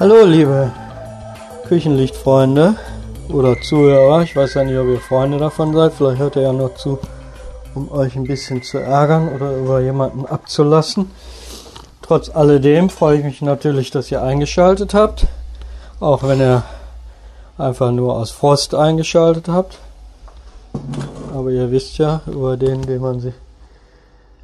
Hallo, liebe Küchenlichtfreunde oder Zuhörer. Ich weiß ja nicht, ob ihr Freunde davon seid. Vielleicht hört ihr ja nur zu, um euch ein bisschen zu ärgern oder über jemanden abzulassen. Trotz alledem freue ich mich natürlich, dass ihr eingeschaltet habt. Auch wenn ihr einfach nur aus Frost eingeschaltet habt. Aber ihr wisst ja, über den, den man sich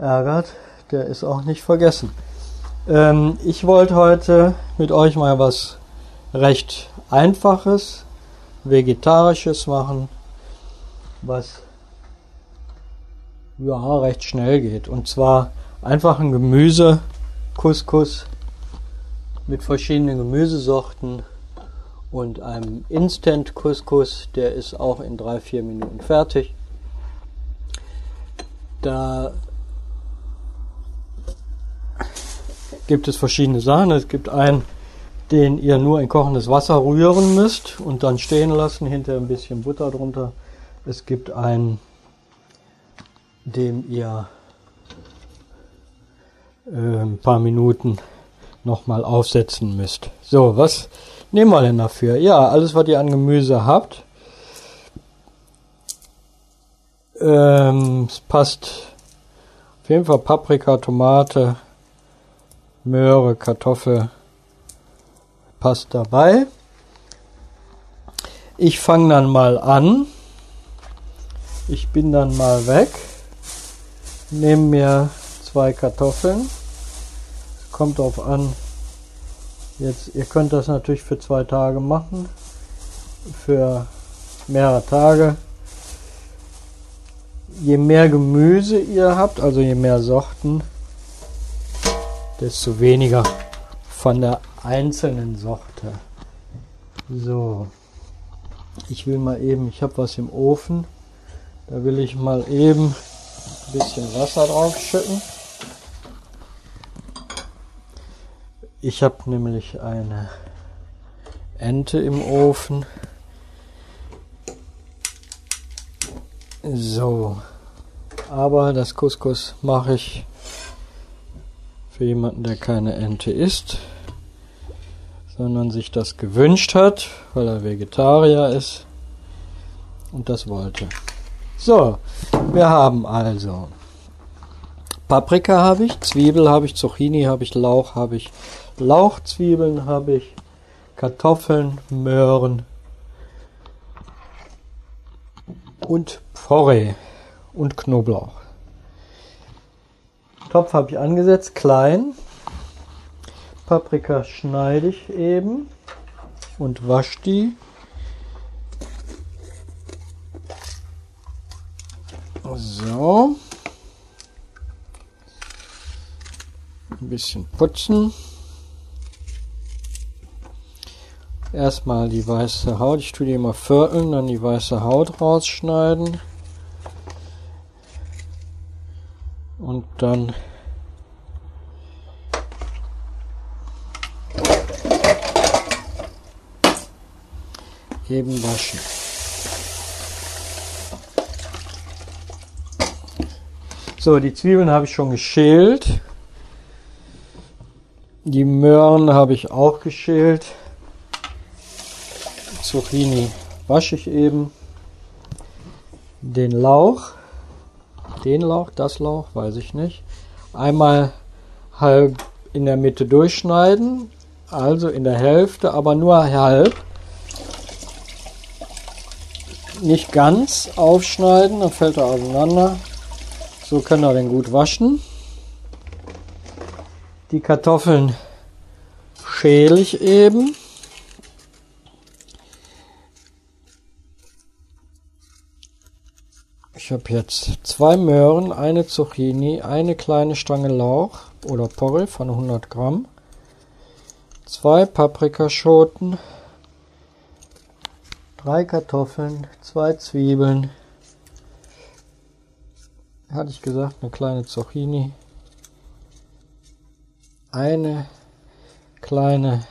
ärgert, der ist auch nicht vergessen. Ähm, ich wollte heute mit euch mal was recht Einfaches, Vegetarisches machen, was ja recht schnell geht. Und zwar einfach ein Gemüse, Couscous mit verschiedenen Gemüsesorten und einem Instant Couscous, der ist auch in drei vier Minuten fertig. Da gibt es verschiedene Sachen. Es gibt einen, den ihr nur in kochendes Wasser rühren müsst und dann stehen lassen, hinter ein bisschen Butter drunter. Es gibt einen, dem ihr äh, ein paar Minuten nochmal aufsetzen müsst. So, was nehmen wir denn dafür? Ja, alles, was ihr an Gemüse habt. Ähm, es passt auf jeden Fall Paprika, Tomate, Möhre, Kartoffel passt dabei. Ich fange dann mal an. Ich bin dann mal weg. Nehme mir zwei Kartoffeln. Kommt drauf an. Jetzt, ihr könnt das natürlich für zwei Tage machen. Für mehrere Tage. Je mehr Gemüse ihr habt, also je mehr Sorten, desto weniger von der einzelnen Sorte. So, ich will mal eben, ich habe was im Ofen, da will ich mal eben ein bisschen Wasser drauf schütten. Ich habe nämlich eine Ente im Ofen. So, aber das Couscous mache ich für jemanden, der keine Ente isst, sondern sich das gewünscht hat, weil er Vegetarier ist und das wollte. So, wir haben also Paprika habe ich, Zwiebel habe ich, Zucchini habe ich, Lauch habe ich, Lauchzwiebeln habe ich, Kartoffeln, Möhren und Porree und Knoblauch. Topf habe ich angesetzt, klein. Paprika schneide ich eben und wasche die. So. Ein bisschen putzen. Erstmal die weiße Haut. Ich tue die immer vierteln, dann die weiße Haut rausschneiden. Und dann eben waschen. So, die Zwiebeln habe ich schon geschält. Die Möhren habe ich auch geschält. Zucchini wasche ich eben. Den Lauch den Lauch, das Lauch, weiß ich nicht. Einmal halb in der Mitte durchschneiden, also in der Hälfte, aber nur halb. Nicht ganz aufschneiden, dann fällt er auseinander. So können wir den gut waschen. Die Kartoffeln schäle ich eben. Habe jetzt zwei Möhren, eine Zucchini, eine kleine Stange Lauch oder Porree von 100 Gramm, zwei Paprikaschoten, drei Kartoffeln, zwei Zwiebeln, hatte ich gesagt, eine kleine Zucchini, eine kleine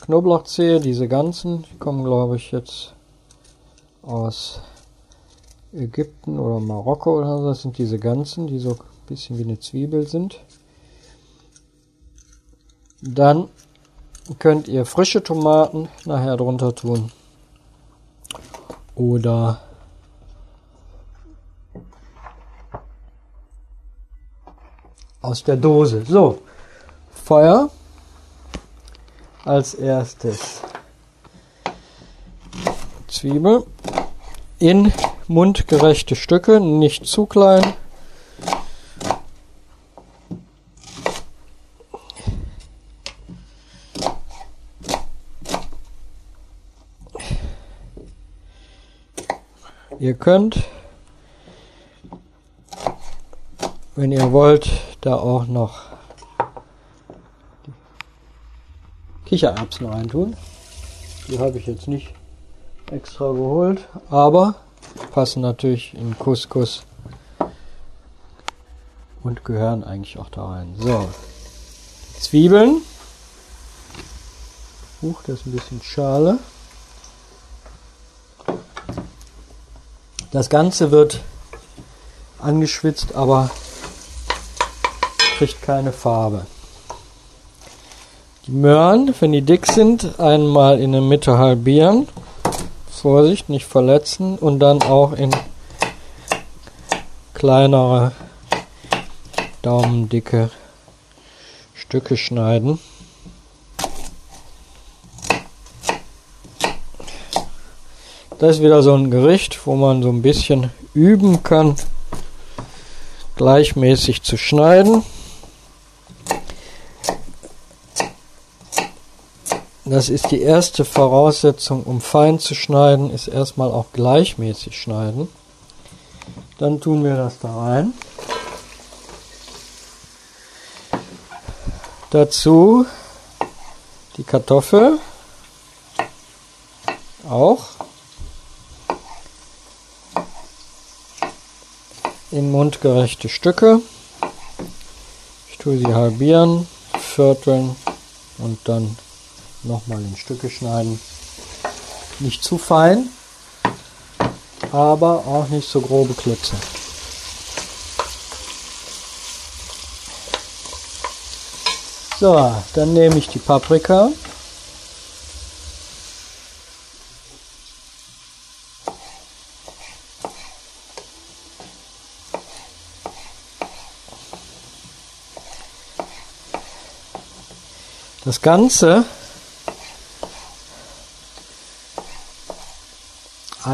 Knoblauchzehe, diese ganzen, die kommen glaube ich jetzt aus Ägypten oder Marokko oder so, das sind diese ganzen, die so ein bisschen wie eine Zwiebel sind. Dann könnt ihr frische Tomaten nachher drunter tun. Oder aus der Dose. So, Feuer als erstes. Zwiebel in mundgerechte Stücke, nicht zu klein. Ihr könnt, wenn ihr wollt, da auch noch Kichererbsen reintun. Die habe ich jetzt nicht extra geholt, aber passen natürlich in Couscous und gehören eigentlich auch da rein. So, Zwiebeln. Huch, das ist ein bisschen Schale. Das Ganze wird angeschwitzt, aber kriegt keine Farbe. Die Möhren, wenn die dick sind, einmal in der Mitte halbieren. Vorsicht, nicht verletzen. Und dann auch in kleinere, daumendicke Stücke schneiden. Das ist wieder so ein Gericht, wo man so ein bisschen üben kann, gleichmäßig zu schneiden. Das ist die erste Voraussetzung, um fein zu schneiden, ist erstmal auch gleichmäßig schneiden. Dann tun wir das da rein. Dazu die Kartoffel auch in mundgerechte Stücke. Ich tue sie halbieren, vierteln und dann nochmal in Stücke schneiden. Nicht zu fein, aber auch nicht so grobe Klötze. So, dann nehme ich die Paprika. Das Ganze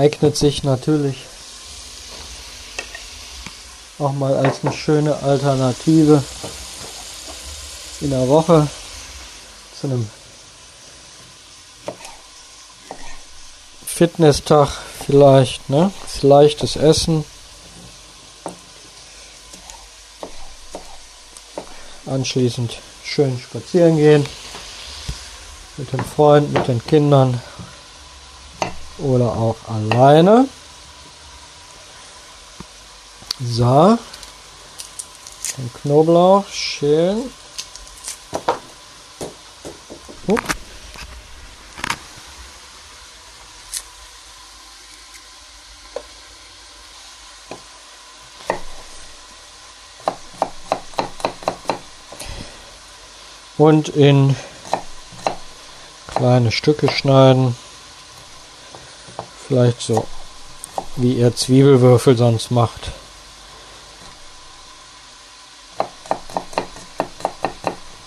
eignet sich natürlich auch mal als eine schöne Alternative in der Woche zu einem Fitnesstag vielleicht, ne? Das leichtes Essen. Anschließend schön spazieren gehen mit den Freunden, mit den Kindern oder auch alleine. So, den Knoblauch schälen. Hup. Und in kleine Stücke schneiden. Vielleicht so, wie ihr Zwiebelwürfel sonst macht.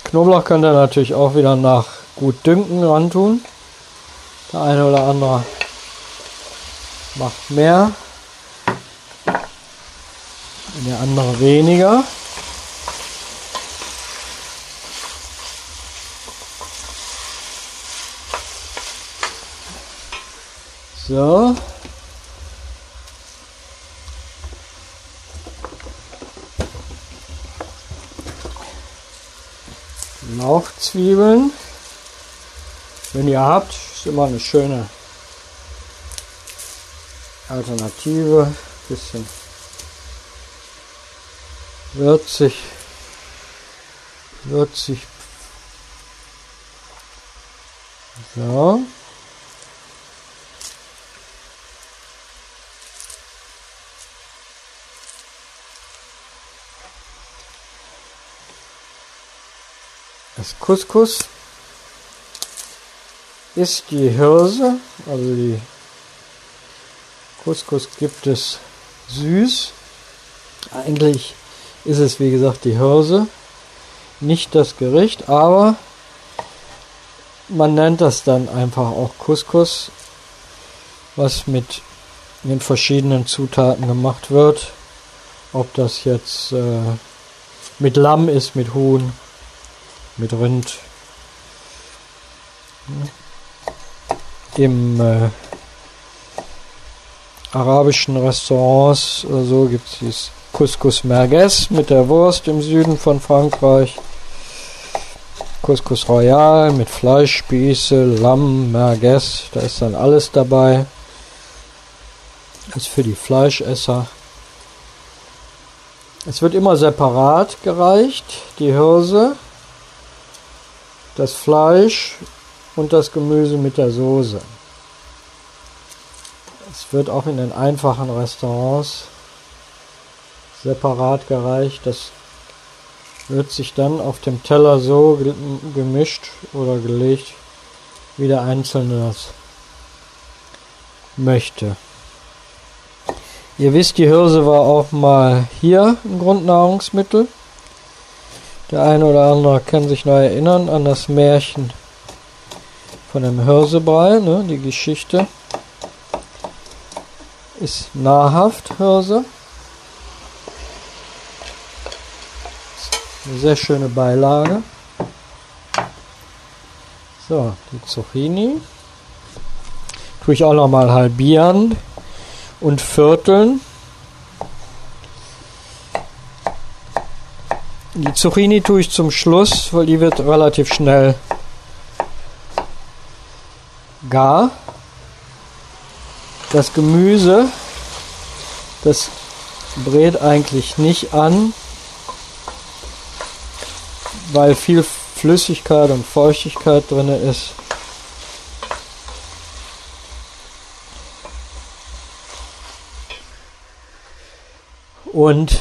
Knoblauch könnt ihr natürlich auch wieder nach gut dünken ran tun. Der eine oder andere macht mehr, der andere weniger. So. Lauchzwiebeln. Wenn ihr habt, ist immer eine schöne Alternative. Bisschen würzig. Würzig. So. Das Couscous ist die Hirse, also die Couscous gibt es süß. Eigentlich ist es wie gesagt die Hirse, nicht das Gericht, aber man nennt das dann einfach auch Couscous, was mit den verschiedenen Zutaten gemacht wird. Ob das jetzt äh, mit Lamm ist, mit Huhn, mit Rind. Im äh, arabischen Restaurants oder so gibt es Couscous Merguez mit der Wurst im Süden von Frankreich. Couscous Royal mit Fleischspieße, Lamm, Merguez, da ist dann alles dabei. Das ist für die Fleischesser. Es wird immer separat gereicht, die Hirse, das Fleisch und das Gemüse mit der Soße. Es wird auch in den einfachen Restaurants separat gereicht. Das wird sich dann auf dem Teller so gemischt oder gelegt, wie der Einzelne das möchte. Ihr wisst, die Hirse war auch mal hier ein Grundnahrungsmittel. Der eine oder andere kann sich noch erinnern an das Märchen von dem Hirsebrei, ne, die Geschichte ist nahrhaft, Hirse. Eine sehr schöne Beilage. So, die Zucchini. Tue ich auch noch mal halbieren und vierteln. Die Zucchini tue ich zum Schluss, weil die wird relativ schnell gar. Das Gemüse, das brät eigentlich nicht an, weil viel Flüssigkeit und Feuchtigkeit drin ist. Und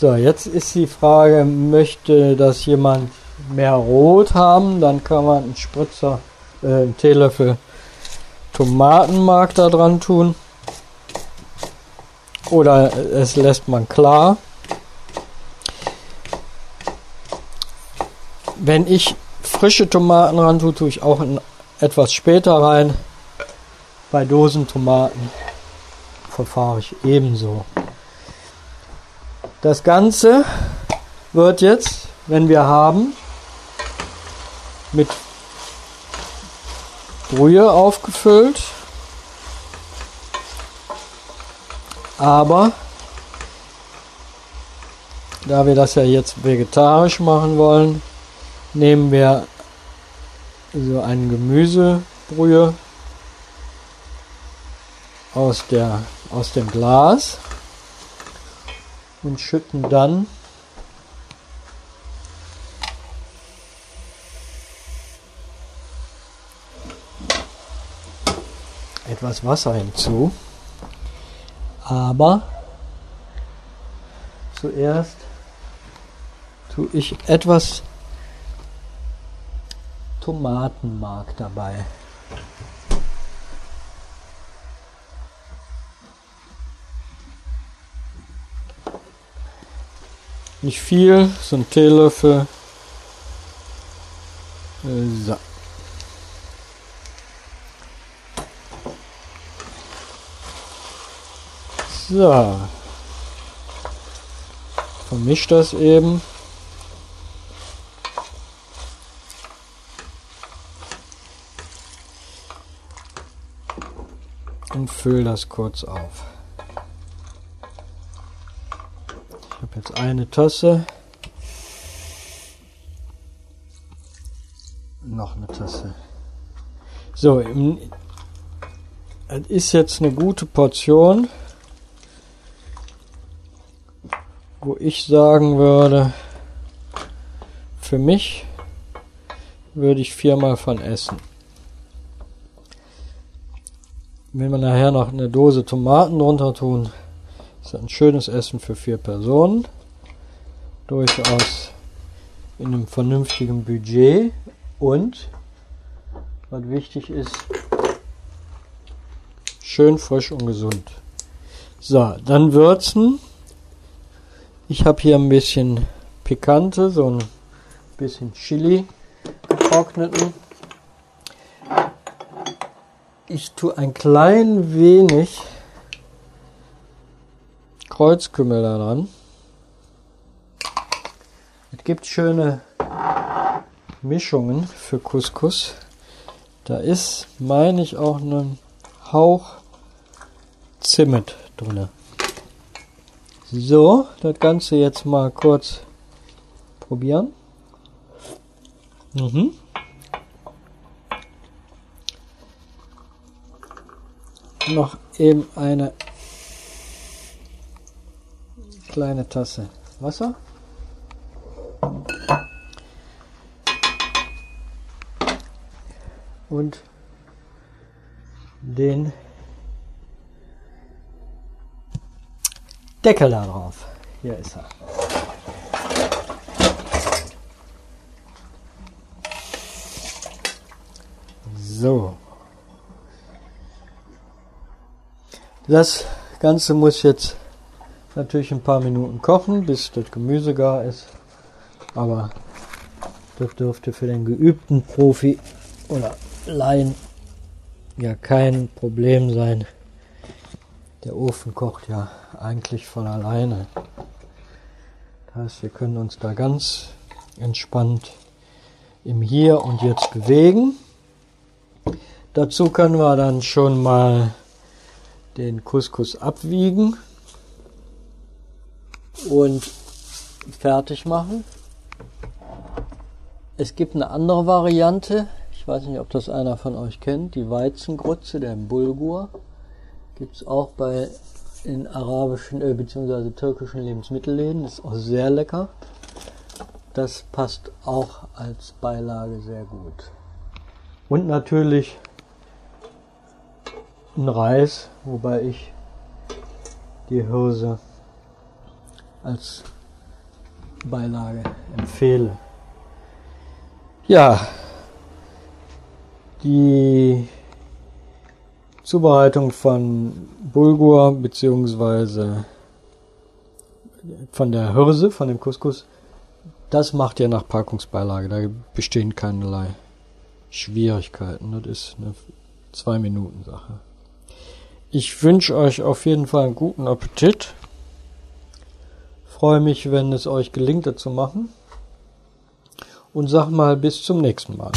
so, jetzt ist die Frage, möchte das jemand mehr Rot haben, dann kann man einen Spritzer, äh, einen Teelöffel Tomatenmark da dran tun. Oder es lässt man klar. Wenn ich frische Tomaten ran tue, tue ich auch etwas später rein. Bei Dosentomaten verfahre ich ebenso. Das Ganze wird jetzt, wenn wir haben, mit Brühe aufgefüllt. Aber da wir das ja jetzt vegetarisch machen wollen, nehmen wir so eine Gemüsebrühe aus, der, aus dem Glas und schütten dann etwas Wasser hinzu. Aber zuerst tue ich etwas Tomatenmark dabei. Nicht viel, so ein Teelöffel. So. So. Vermisch das eben. Und füll das kurz auf. Ich habe jetzt eine Tasse. Noch eine Tasse. So, es ist jetzt eine gute Portion wo ich sagen würde, für mich würde ich viermal von essen. Wenn wir nachher noch eine Dose Tomaten drunter tun, ist ein schönes Essen für vier Personen. Durchaus in einem vernünftigen Budget und was wichtig ist, schön frisch und gesund. So, dann würzen. Ich habe hier ein bisschen Pikante, so ein bisschen Chili getrockneten. Ich tue ein klein wenig Kreuzkümmel da dran. Es gibt schöne Mischungen für Couscous. Da ist, meine ich, auch ein Hauch Zimt drin. So, das Ganze jetzt mal kurz probieren. Mhm. Noch eben eine kleine Tasse Wasser. Und den Deckel da drauf. Hier ist er. So. Das Ganze muss jetzt natürlich ein paar Minuten kochen, bis das Gemüse gar ist. Aber das dürfte für den geübten Profi oder Laien ja kein Problem sein. Der Ofen kocht ja eigentlich von alleine. Das heißt, wir können uns da ganz entspannt im Hier und Jetzt bewegen. Dazu können wir dann schon mal den Couscous abwiegen und fertig machen. Es gibt eine andere Variante. Ich weiß nicht, ob das einer von euch kennt. Die Weizengrütze, der Bulgur. Gibt es auch bei in arabischen äh, bzw. türkischen Lebensmittelläden. Ist auch sehr lecker. Das passt auch als Beilage sehr gut. Und natürlich ein Reis, wobei ich die Hirse als Beilage empfehle. Ja, die Zubereitung von Bulgur beziehungsweise von der Hirse, von dem Couscous, das macht ihr nach Packungsbeilage. Da bestehen keinerlei Schwierigkeiten. Das ist eine zwei Minuten Sache. Ich wünsche euch auf jeden Fall einen guten Appetit. Freue mich, wenn es euch gelingt, das zu machen. Und sag mal bis zum nächsten Mal.